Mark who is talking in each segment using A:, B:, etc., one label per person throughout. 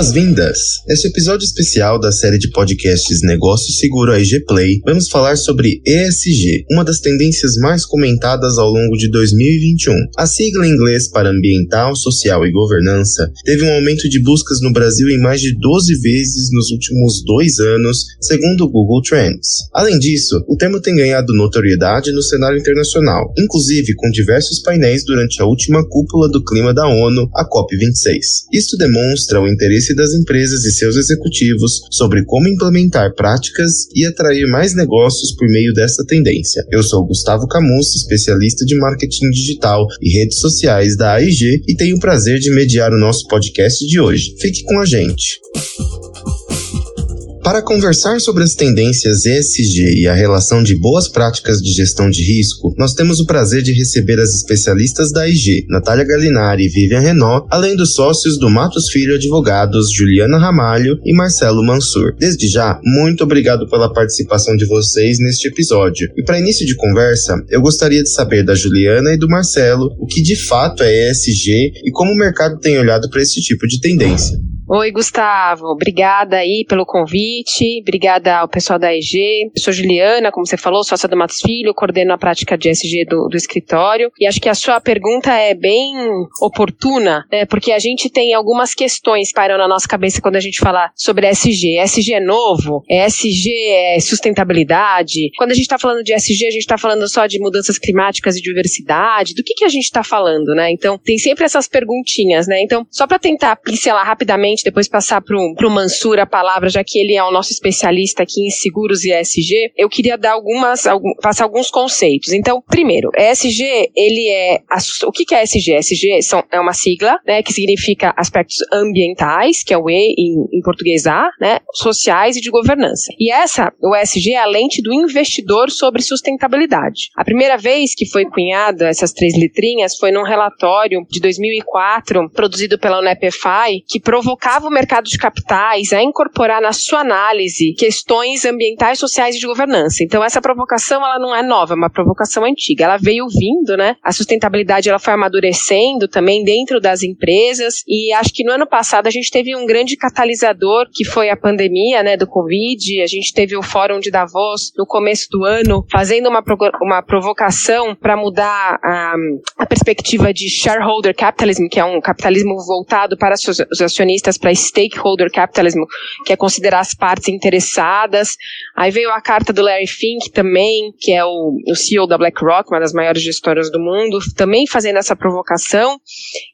A: Boas-vindas! Neste episódio especial da série de podcasts Negócio Seguro AIG Play, vamos falar sobre ESG, uma das tendências mais comentadas ao longo de 2021. A sigla em inglês para Ambiental, Social e Governança teve um aumento de buscas no Brasil em mais de 12 vezes nos últimos dois anos, segundo o Google Trends. Além disso, o termo tem ganhado notoriedade no cenário internacional, inclusive com diversos painéis durante a última cúpula do clima da ONU, a COP26. Isto demonstra o interesse das empresas e seus executivos sobre como implementar práticas e atrair mais negócios por meio dessa tendência. Eu sou Gustavo Camus, especialista de marketing digital e redes sociais da AIG e tenho o prazer de mediar o nosso podcast de hoje. Fique com a gente. Para conversar sobre as tendências ESG e a relação de boas práticas de gestão de risco, nós temos o prazer de receber as especialistas da IG, Natália Galinari e Vivian Renault, além dos sócios do Matos Filho Advogados, Juliana Ramalho e Marcelo Mansur. Desde já, muito obrigado pela participação de vocês neste episódio. E para início de conversa, eu gostaria de saber da Juliana e do Marcelo o que de fato é ESG e como o mercado tem olhado para esse tipo de tendência.
B: Oi, Gustavo. Obrigada aí pelo convite. Obrigada ao pessoal da EG. Eu sou Juliana, como você falou, sócia do Matos Filho, coordeno a prática de SG do, do escritório. E acho que a sua pergunta é bem oportuna, né? Porque a gente tem algumas questões pairando na nossa cabeça quando a gente fala sobre SG. SG é novo? SG é sustentabilidade? Quando a gente está falando de SG, a gente está falando só de mudanças climáticas e diversidade? Do que, que a gente está falando, né? Então, tem sempre essas perguntinhas, né? Então, só para tentar pincelar rapidamente depois passar para o Mansur a palavra, já que ele é o nosso especialista aqui em seguros e ESG, eu queria dar algumas, algum, passar alguns conceitos. Então, primeiro, ESG, ele é, o que, é ESG? ESG é uma sigla, né, que significa aspectos ambientais, que é o E em, em português A, né, sociais e de governança. E essa, o ESG é a lente do investidor sobre sustentabilidade. A primeira vez que foi cunhada essas três letrinhas foi num relatório de 2004, produzido pela UNEPFI, que provocava provocava o mercado de capitais a incorporar na sua análise questões ambientais, sociais e de governança. Então essa provocação ela não é nova, é uma provocação antiga. Ela veio vindo, né? A sustentabilidade ela foi amadurecendo também dentro das empresas e acho que no ano passado a gente teve um grande catalisador que foi a pandemia, né, do Covid. A gente teve o Fórum de Davos no começo do ano fazendo uma, uma provocação para mudar a, a perspectiva de shareholder capitalism, que é um capitalismo voltado para os acionistas para stakeholder capitalism, que é considerar as partes interessadas. Aí veio a carta do Larry Fink também, que é o, o CEO da BlackRock, uma das maiores gestoras do mundo, também fazendo essa provocação.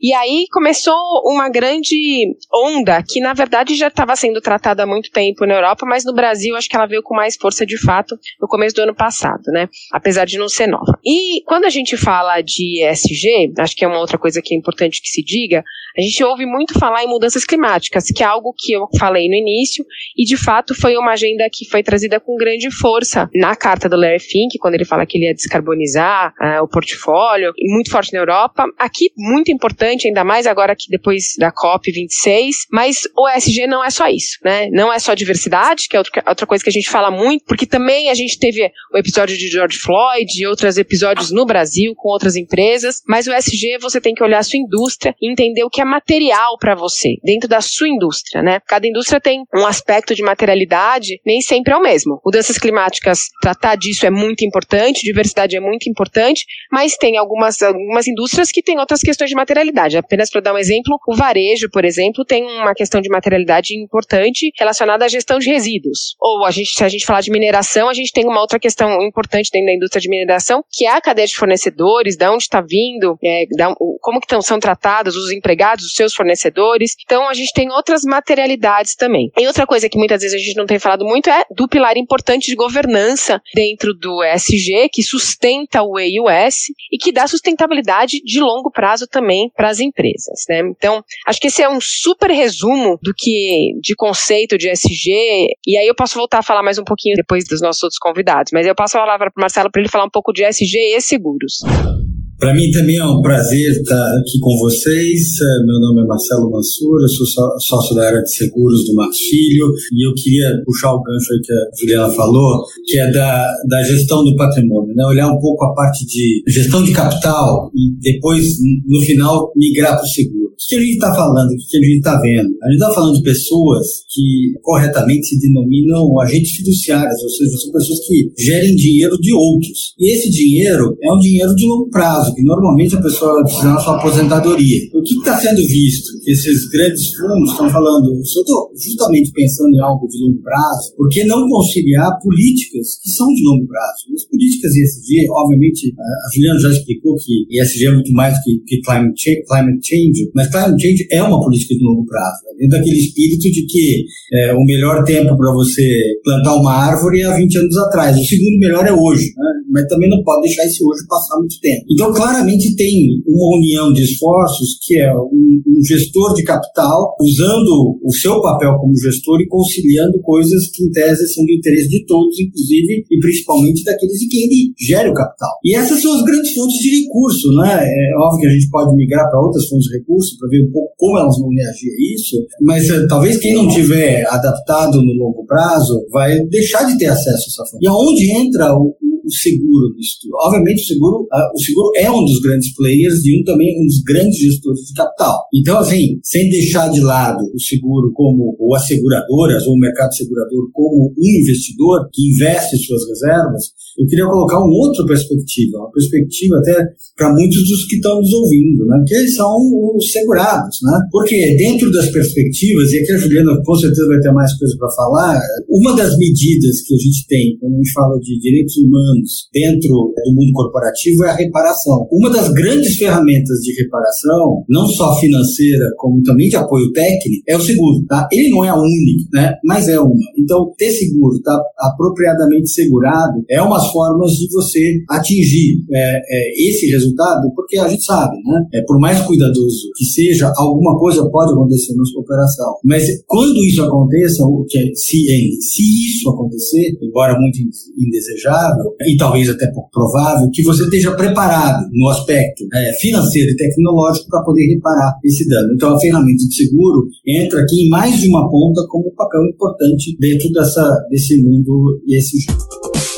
B: E aí começou uma grande onda que, na verdade, já estava sendo tratada há muito tempo na Europa, mas no Brasil acho que ela veio com mais força de fato no começo do ano passado, né? Apesar de não ser nova. E quando a gente fala de ESG, acho que é uma outra coisa que é importante que se diga, a gente ouve muito falar em mudanças climáticas climáticas, que é algo que eu falei no início, e de fato foi uma agenda que foi trazida com grande força na carta do Larry Fink, quando ele fala que ele ia descarbonizar uh, o portfólio, muito forte na Europa. Aqui, muito importante, ainda mais agora que depois da COP26, mas o ESG não é só isso, né? Não é só diversidade, que é outra, coisa que a gente fala muito, porque também a gente teve o episódio de George Floyd e outros episódios no Brasil com outras empresas, mas o ESG você tem que olhar a sua indústria e entender o que é material para você, dentro da sua indústria, né? Cada indústria tem um aspecto de materialidade, nem sempre é o mesmo. Mudanças climáticas, tratar disso é muito importante, diversidade é muito importante, mas tem algumas, algumas indústrias que têm outras questões de materialidade. Apenas para dar um exemplo, o varejo, por exemplo, tem uma questão de materialidade importante relacionada à gestão de resíduos. Ou a gente, se a gente falar de mineração, a gente tem uma outra questão importante dentro da indústria de mineração, que é a cadeia de fornecedores, de onde está vindo, é, da, como que tão, são tratados os empregados, os seus fornecedores. Então a gente tem outras materialidades também. E outra coisa que muitas vezes a gente não tem falado muito é do pilar importante de governança dentro do ESG, que sustenta o EUS e que dá sustentabilidade de longo prazo também para as empresas. Né? Então, acho que esse é um super resumo do que de conceito de ESG. E aí eu posso voltar a falar mais um pouquinho depois dos nossos outros convidados. Mas eu passo a palavra para o Marcelo para ele falar um pouco de ESG e seguros.
C: Para mim também é um prazer estar aqui com vocês. É, meu nome é Marcelo Mansur, eu sou sócio da área de seguros do Max Filho e eu queria puxar o gancho aí que a Juliana falou, que é da, da gestão do patrimônio, né? olhar um pouco a parte de gestão de capital e depois, no final, migrar para o seguro. Que a gente está falando, o que a gente está vendo? A gente está falando de pessoas que corretamente se denominam agentes fiduciários, ou seja, são pessoas que gerem dinheiro de outros. E esse dinheiro é um dinheiro de longo prazo, que normalmente a pessoa precisa na sua aposentadoria. O que está sendo visto? Esses grandes fundos estão falando, eu estou justamente pensando em algo de longo prazo, por que não conciliar políticas que são de longo prazo? as políticas ESG, obviamente, a Juliana já explicou que ESG é muito mais que, que climate, change, climate change, mas climate change é uma política de longo prazo, né? dentro daquele espírito de que é, o melhor tempo para você plantar uma árvore é há 20 anos atrás, o segundo melhor é hoje, né? mas também não pode deixar esse hoje passar muito tempo. Então, claramente tem uma união de esforços que é um, um gestor de capital usando o seu papel como gestor e conciliando coisas que, em tese, são de interesse de todos, inclusive e principalmente daqueles de quem ele gera o capital. E essas são as grandes fontes de recurso, né? É óbvio que a gente pode migrar para outras fontes de recurso para ver um pouco como elas vão reagir a isso, mas uh, talvez quem não tiver adaptado no longo prazo vai deixar de ter acesso a essa fonte. E aonde entra o, o seguro nisso tudo. Obviamente, o seguro, o seguro é um dos grandes players e um também um dos grandes gestores de capital. Então, assim, sem deixar de lado o seguro como, ou as seguradoras, ou o mercado segurador como um investidor que investe suas reservas, eu queria colocar uma outra perspectiva, uma perspectiva até para muitos dos que estão nos ouvindo, né? que eles são os segurados. Né? Porque dentro das perspectivas, e aqui a Juliana com certeza vai ter mais coisa para falar, uma das medidas que a gente tem quando a gente fala de direitos humanos anos dentro do mundo corporativo é a reparação. Uma das grandes ferramentas de reparação, não só financeira, como também de apoio técnico, é o seguro. Tá? Ele não é a única, né? mas é uma. Então, ter seguro, tá apropriadamente segurado, é formas de você atingir é, é, esse resultado, porque a gente sabe, né? É, por mais cuidadoso que seja, alguma coisa pode acontecer na sua operação. Mas quando isso aconteça, o que é, se, se isso acontecer, embora muito indesejável, e talvez até pouco provável, que você esteja preparado no aspecto é, financeiro e tecnológico para poder reparar esse dano. Então, a ferramenta de seguro entra aqui em mais de uma ponta como um papel importante dentro dessa, desse mundo ESG.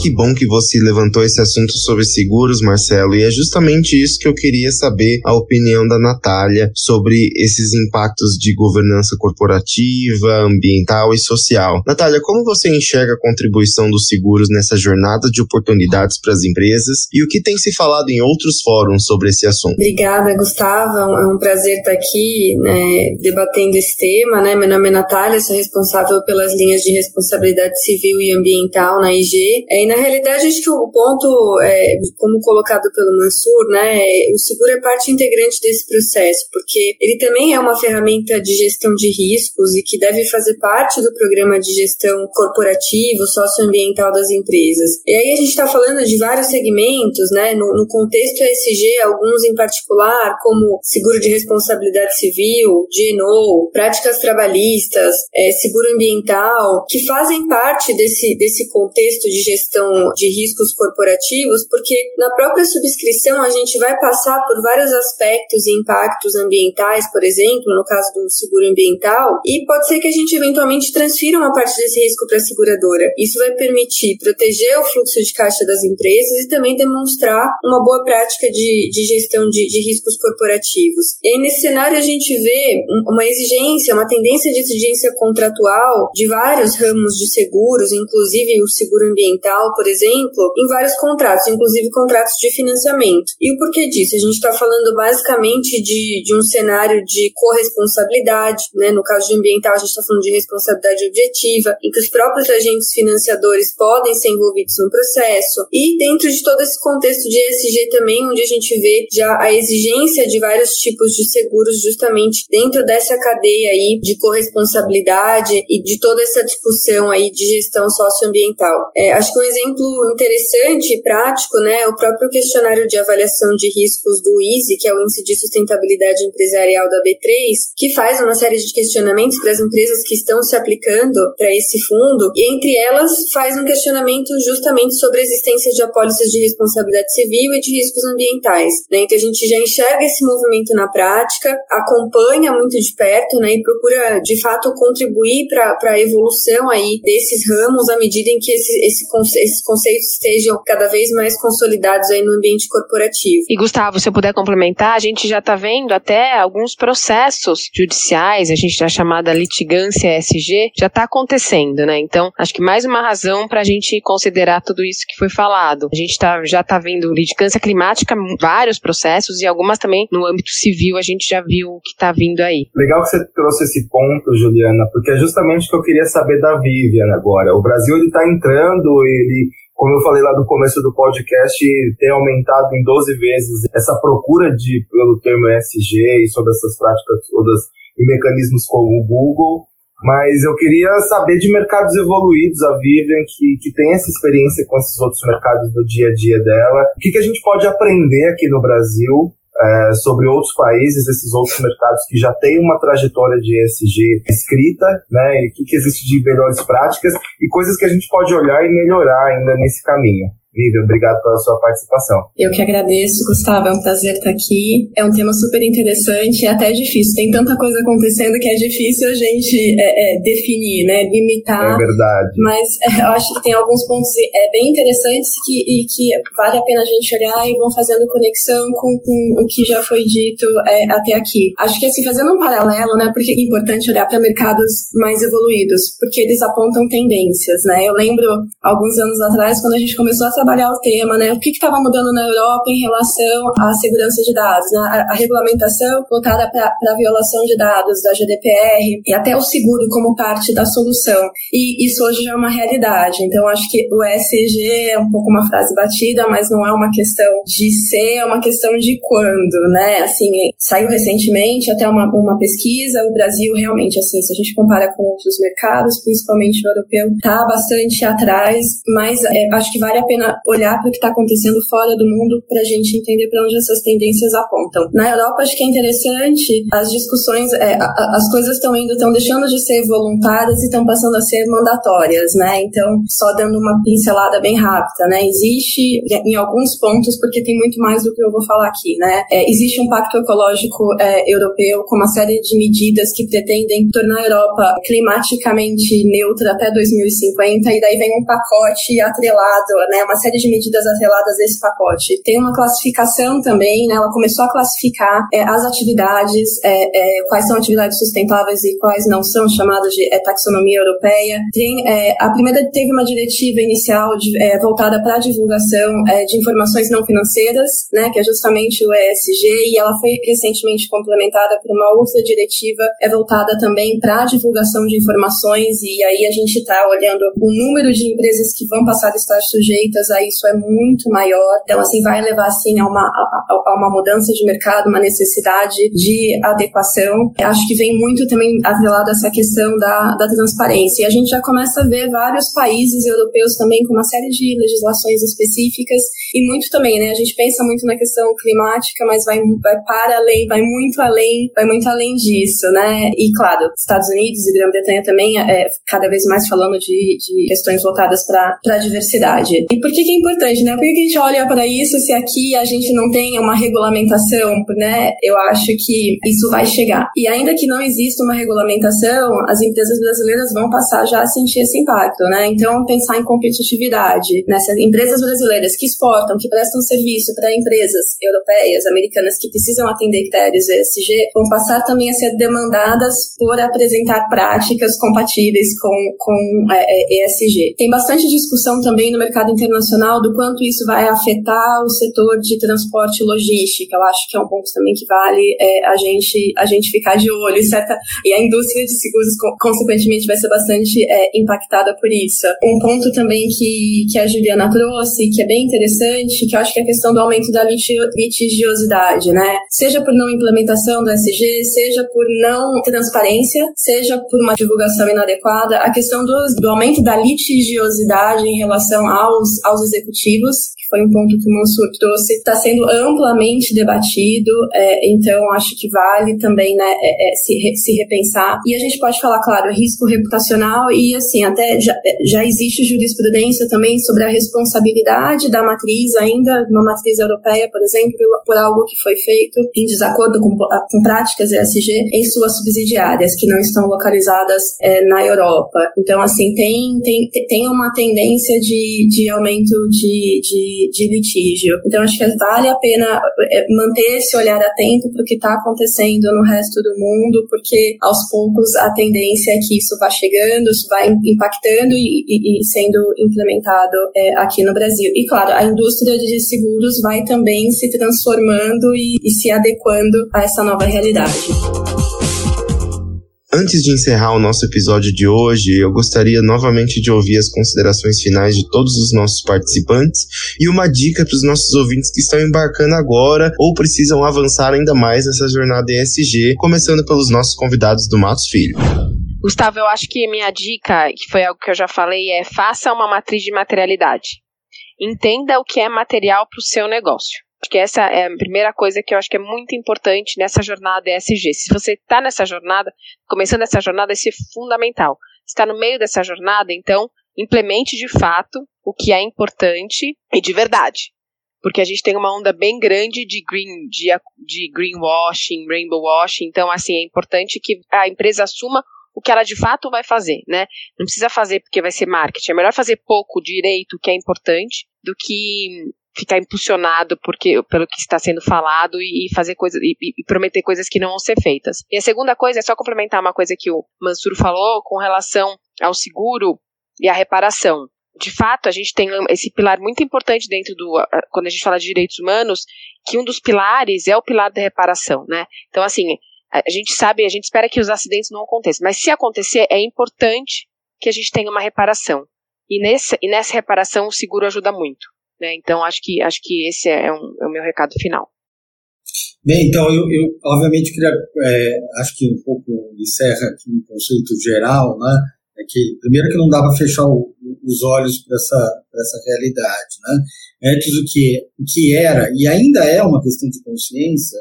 A: Que bom que você levantou esse assunto sobre seguros, Marcelo, e é justamente isso que eu queria saber a opinião da Natália sobre esses impactos de governança corporativa, ambiental e social. Natália, como você enxerga a contribuição dos seguros nessa jornada de oportunidades para as empresas e o que tem se falado em outros fóruns sobre esse assunto?
D: Obrigada, Gustavo. É um prazer estar aqui né, debatendo esse tema. Né? Meu nome é Natália, sou responsável pelas linhas de responsabilidade civil e ambiental na IG. É, na realidade, acho que o ponto, é, como colocado pelo Mansur, né, o seguro é parte integrante desse processo, porque ele também é uma ferramenta de gestão de riscos e que deve fazer parte do programa de gestão corporativo, socioambiental das empresas. E aí a gente está falando de vários segmentos, né, no, no contexto ESG, alguns em particular, como seguro de responsabilidade civil, GNO, práticas trabalhistas, é, seguro ambiental, que fazem parte desse, desse contexto de gestão gestão de riscos corporativos, porque na própria subscrição a gente vai passar por vários aspectos e impactos ambientais, por exemplo, no caso do seguro ambiental, e pode ser que a gente eventualmente transfira uma parte desse risco para a seguradora. Isso vai permitir proteger o fluxo de caixa das empresas e também demonstrar uma boa prática de, de gestão de, de riscos corporativos. E nesse cenário a gente vê uma exigência, uma tendência de exigência contratual de vários ramos de seguros, inclusive o seguro ambiental, por exemplo, em vários contratos, inclusive contratos de financiamento. E o porquê disso? A gente está falando basicamente de, de um cenário de corresponsabilidade, né? No caso de ambiental, a gente está falando de responsabilidade objetiva, em que os próprios agentes financiadores podem ser envolvidos no processo. E dentro de todo esse contexto de ESG também, onde a gente vê já a exigência de vários tipos de seguros justamente dentro dessa cadeia aí de corresponsabilidade e de toda essa discussão aí de gestão socioambiental. É, acho que um exemplo interessante e prático, né, é o próprio questionário de avaliação de riscos do ISE, que é o Índice de Sustentabilidade Empresarial da B3, que faz uma série de questionamentos para as empresas que estão se aplicando para esse fundo, e entre elas faz um questionamento justamente sobre a existência de apólices de responsabilidade civil e de riscos ambientais. Né? Então a gente já enxerga esse movimento na prática, acompanha muito de perto né, e procura de fato contribuir para a evolução aí desses ramos à medida em que esse, esse,
E: esses conceitos estejam cada vez mais consolidados aí no ambiente corporativo.
B: E Gustavo, se eu puder complementar, a gente já está vendo até alguns processos judiciais, a gente já chamada litigância SG, já está acontecendo, né? Então, acho que mais uma razão para a gente considerar tudo isso que foi falado. A gente tá, já está vendo litigância climática, vários processos e algumas também no âmbito civil a gente já viu o que está vindo aí.
A: Legal que você trouxe esse ponto, Juliana, porque é justamente o que eu queria saber da Vivian agora. O Brasil ele está entrando, ele como eu falei lá no começo do podcast, tem aumentado em 12 vezes essa procura de, pelo termo ESG e sobre essas práticas todas em mecanismos como o Google. Mas eu queria saber de mercados evoluídos, a Vivian, que, que tem essa experiência com esses outros mercados do dia a dia dela. O que, que a gente pode aprender aqui no Brasil é, sobre outros países, esses outros mercados que já têm uma trajetória de ESG escrita, né? E o que, que existe de melhores práticas e coisas que a gente pode olhar e melhorar ainda nesse caminho. Vivian, obrigado pela sua participação.
E: Eu que agradeço, Gustavo. É um prazer estar aqui. É um tema super interessante e até difícil. Tem tanta coisa acontecendo que é difícil a gente é, é, definir, né? Limitar.
A: É verdade.
E: Mas é, eu acho que tem alguns pontos é, bem interessantes que, e que vale a pena a gente olhar e vão fazendo conexão com, com o que já foi dito é, até aqui. Acho que assim, fazendo um paralelo, né? Porque é importante olhar para mercados mais evoluídos, porque eles apontam tendências, né? Eu lembro alguns anos atrás, quando a gente começou a trabalhar o tema, né? O que estava mudando na Europa em relação à segurança de dados, né? A, a regulamentação voltada para a violação de dados da GDPR e até o seguro como parte da solução. E isso hoje já é uma realidade. Então, acho que o ESG é um pouco uma frase batida, mas não é uma questão de ser, é uma questão de quando, né? Assim, saiu recentemente até uma, uma pesquisa, o Brasil realmente, assim, se a gente compara com outros mercados, principalmente o europeu, está bastante atrás, mas é, acho que vale a pena olhar para o que está acontecendo fora do mundo para a gente entender para onde essas tendências apontam. Na Europa, acho que é interessante as discussões, é, as coisas estão indo, estão deixando de ser voluntárias e estão passando a ser mandatórias, né? Então, só dando uma pincelada bem rápida, né? Existe em alguns pontos, porque tem muito mais do que eu vou falar aqui, né? É, existe um pacto ecológico é, europeu com uma série de medidas que pretendem tornar a Europa climaticamente neutra até 2050 e daí vem um pacote atrelado, né? Uma série de medidas atreladas a esse pacote. Tem uma classificação também, né? Ela começou a classificar é, as atividades, é, é, quais são atividades sustentáveis e quais não são, chamadas de é, taxonomia europeia. Tem, é, a primeira teve uma diretiva inicial de, é, voltada para a divulgação de informações não financeiras, né? Que é justamente o ESG, e ela foi recentemente complementada por uma outra diretiva é voltada também para a divulgação de informações, e aí a gente está olhando o número de empresas que vão passar a estar sujeitas a isso é muito maior. Então, assim, vai levar, assim, a uma, a, a uma mudança de mercado, uma necessidade de adequação. Acho que vem muito também atrelado essa questão da, da transparência. E a gente já começa a ver vários países europeus também com uma série de legislações específicas e muito também, né? A gente pensa muito na questão climática, mas vai, vai para além, vai muito além, vai muito além disso, né? E, claro, Estados Unidos e Grã-Bretanha também é cada vez mais falando de, de questões voltadas para a diversidade. E por que, que é importante, né? Por que, que a gente olha para isso se aqui a gente não tem uma regulamentação, né? Eu acho que isso vai chegar. E ainda que não exista uma regulamentação, as empresas brasileiras vão passar já a sentir esse impacto, né? Então, pensar em competitividade, né? Se as empresas brasileiras que exportam, que prestam serviço para empresas europeias, americanas que precisam atender critérios ESG, vão passar também a ser demandadas por apresentar práticas compatíveis com, com é, ESG. Tem bastante discussão também no mercado internacional do quanto isso vai afetar o setor de transporte e logística. Eu acho que é um ponto também que vale é, a, gente, a gente ficar de olho, certa? E a indústria de seguros, consequentemente, vai ser bastante é, impactada por isso. Um ponto também que, que a Juliana trouxe, que é bem interessante, que eu acho que é a questão do aumento da litigiosidade, né? Seja por não implementação do SG, seja por não transparência, seja por uma divulgação inadequada, a questão do, do aumento da litigiosidade em relação aos, aos executivos foi um ponto que o Mansur trouxe, está sendo amplamente debatido, é, então acho que vale também né, é, é, se, se repensar. E a gente pode falar, claro, risco reputacional e assim, até já, já existe jurisprudência também sobre a responsabilidade da matriz, ainda uma matriz europeia, por exemplo, por algo que foi feito em desacordo com, com práticas ESG em suas subsidiárias, que não estão localizadas é, na Europa. Então, assim, tem, tem, tem uma tendência de, de aumento de, de, de litígio. Então, acho que vale a pena é, manter esse olhar atento para o que está acontecendo no resto do mundo, porque aos poucos a tendência é que isso vá chegando, isso vai impactando e, e, e sendo implementado é, aqui no Brasil. E, claro, a indústria de seguros vai também se transformando e, e se adequando a essa nova realidade.
A: Antes de encerrar o nosso episódio de hoje, eu gostaria novamente de ouvir as considerações finais de todos os nossos participantes e uma dica para os nossos ouvintes que estão embarcando agora ou precisam avançar ainda mais nessa jornada ESG, começando pelos nossos convidados do Matos Filho.
B: Gustavo, eu acho que minha dica, que foi algo que eu já falei, é faça uma matriz de materialidade. Entenda o que é material para o seu negócio. Porque essa é a primeira coisa que eu acho que é muito importante nessa jornada ESG. Se você está nessa jornada, começando essa jornada, isso é fundamental. Está no meio dessa jornada, então implemente de fato o que é importante e de verdade. Porque a gente tem uma onda bem grande de green, de, de greenwashing, rainbow washing. Então, assim, é importante que a empresa assuma o que ela de fato vai fazer, né? Não precisa fazer porque vai ser marketing. É melhor fazer pouco direito, que é importante, do que ficar impulsionado porque, pelo que está sendo falado e, fazer coisas e, e, prometer coisas que não vão ser feitas. E a segunda coisa é só complementar uma coisa que o Mansur falou com relação ao seguro e à reparação. De fato, a gente tem esse pilar muito importante dentro do quando a gente fala de direitos humanos, que um dos pilares é o pilar da reparação, né? Então, assim, a gente sabe, a gente espera que os acidentes não aconteçam, mas se acontecer, é importante que a gente tenha uma reparação. E, nesse, e nessa reparação o seguro ajuda muito. Né? Então, acho que, acho que esse é, um, é o meu recado final.
C: Bem, então, eu, eu obviamente queria, é, acho que um pouco encerra aqui um conceito geral, né? É que, primeiro, que não dá para fechar o, os olhos para essa, essa realidade, né? Antes, o que, o que era e ainda é uma questão de consciência,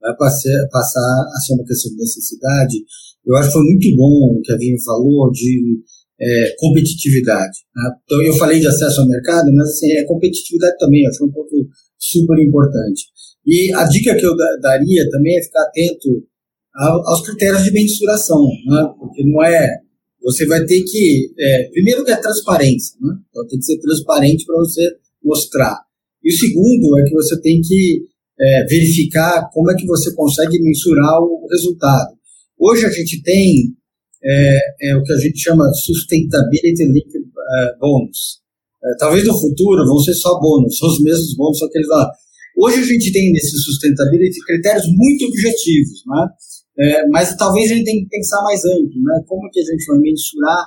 C: vai passar, passar a ser uma questão de necessidade. Eu acho que foi muito bom o que a Vinho falou de é, competitividade. Né? Então, eu falei de acesso ao mercado, mas assim, é competitividade também, acho um ponto super importante. E a dica que eu daria também é ficar atento aos critérios de mensuração, né? porque não é. Você vai ter que. É, primeiro, que é transparência, né? então tem que ser transparente para você mostrar. E o segundo é que você tem que é, verificar como é que você consegue mensurar o resultado. Hoje a gente tem é, é o que a gente chama Sustainability Linked uh, Bonus. É, talvez no futuro vão ser só bônus, os mesmos bônus, só que eles lá. Hoje a gente tem nesse Sustainability critérios muito objetivos, né? É, mas talvez a gente tenha que pensar mais amplo, né? Como que a gente vai mensurar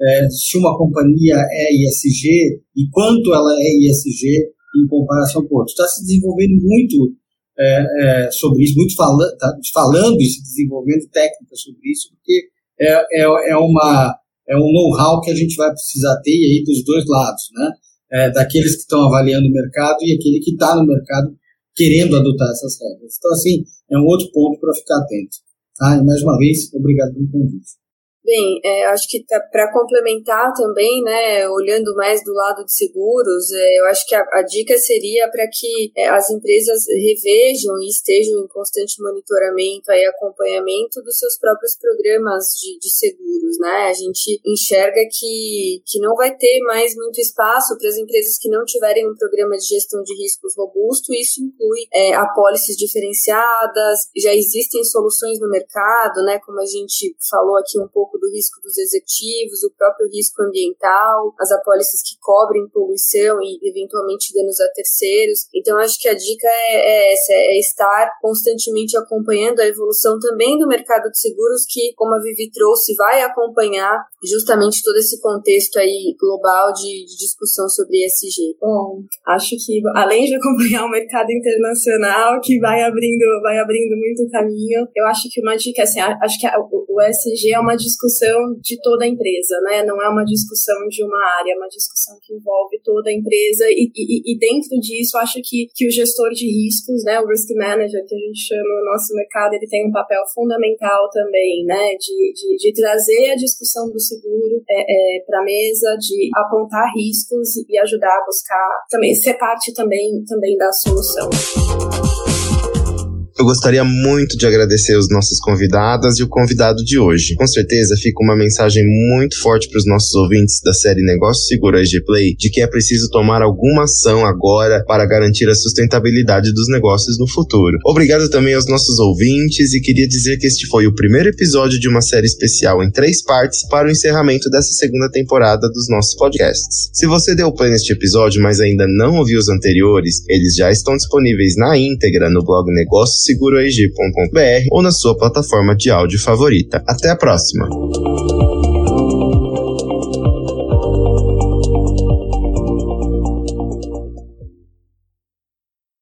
C: é, se uma companhia é ISG e quanto ela é ISG em comparação com outros. Está se desenvolvendo muito é, é, sobre isso, muito falando, tá falando e se desenvolvendo técnicas sobre isso, porque é, é, é, uma, é um know-how que a gente vai precisar ter aí dos dois lados, né? É, daqueles que estão avaliando o mercado e aquele que está no mercado querendo adotar essas regras. Então, assim, é um outro ponto para ficar atento. Tá? E mais uma vez, obrigado pelo convite.
E: Bem, é, acho que tá, para complementar também, né, olhando mais do lado de seguros, é, eu acho que a, a dica seria para que é, as empresas revejam e estejam em constante monitoramento e acompanhamento dos seus próprios programas de, de seguros, né? A gente enxerga que, que não vai ter mais muito espaço para as empresas que não tiverem um programa de gestão de riscos robusto, isso inclui é, apólices diferenciadas, já existem soluções no mercado, né, como a gente falou aqui um pouco pouco do risco dos executivos, o próprio risco ambiental, as apólices que cobrem poluição e eventualmente danos a terceiros. Então, acho que a dica é, é essa, é estar constantemente acompanhando a evolução também do mercado de seguros, que, como a Vivi trouxe, vai acompanhar justamente todo esse contexto aí global de, de discussão sobre ESG. Bom, acho que além de acompanhar o mercado internacional, que vai abrindo, vai abrindo muito caminho, eu acho que uma dica, assim, acho que o, ESG é uma discussão discussão de toda a empresa, né? Não é uma discussão de uma área, é uma discussão que envolve toda a empresa e, e, e dentro disso acho que, que o gestor de riscos, né, o risk manager que a gente chama no nosso mercado, ele tem um papel fundamental também, né, de, de, de trazer a discussão do seguro é, é, para a mesa, de apontar riscos e ajudar a buscar também ser parte também também da solução.
A: Eu gostaria muito de agradecer os nossos convidadas e o convidado de hoje. Com certeza fica uma mensagem muito forte para os nossos ouvintes da série Negócio Seguro AG Play de que é preciso tomar alguma ação agora para garantir a sustentabilidade dos negócios no futuro. Obrigado também aos nossos ouvintes e queria dizer que este foi o primeiro episódio de uma série especial em três partes para o encerramento dessa segunda temporada dos nossos podcasts. Se você deu play neste episódio, mas ainda não ouviu os anteriores, eles já estão disponíveis na íntegra no blog Negócio seguroeg.br ou na sua plataforma de áudio favorita. Até a próxima!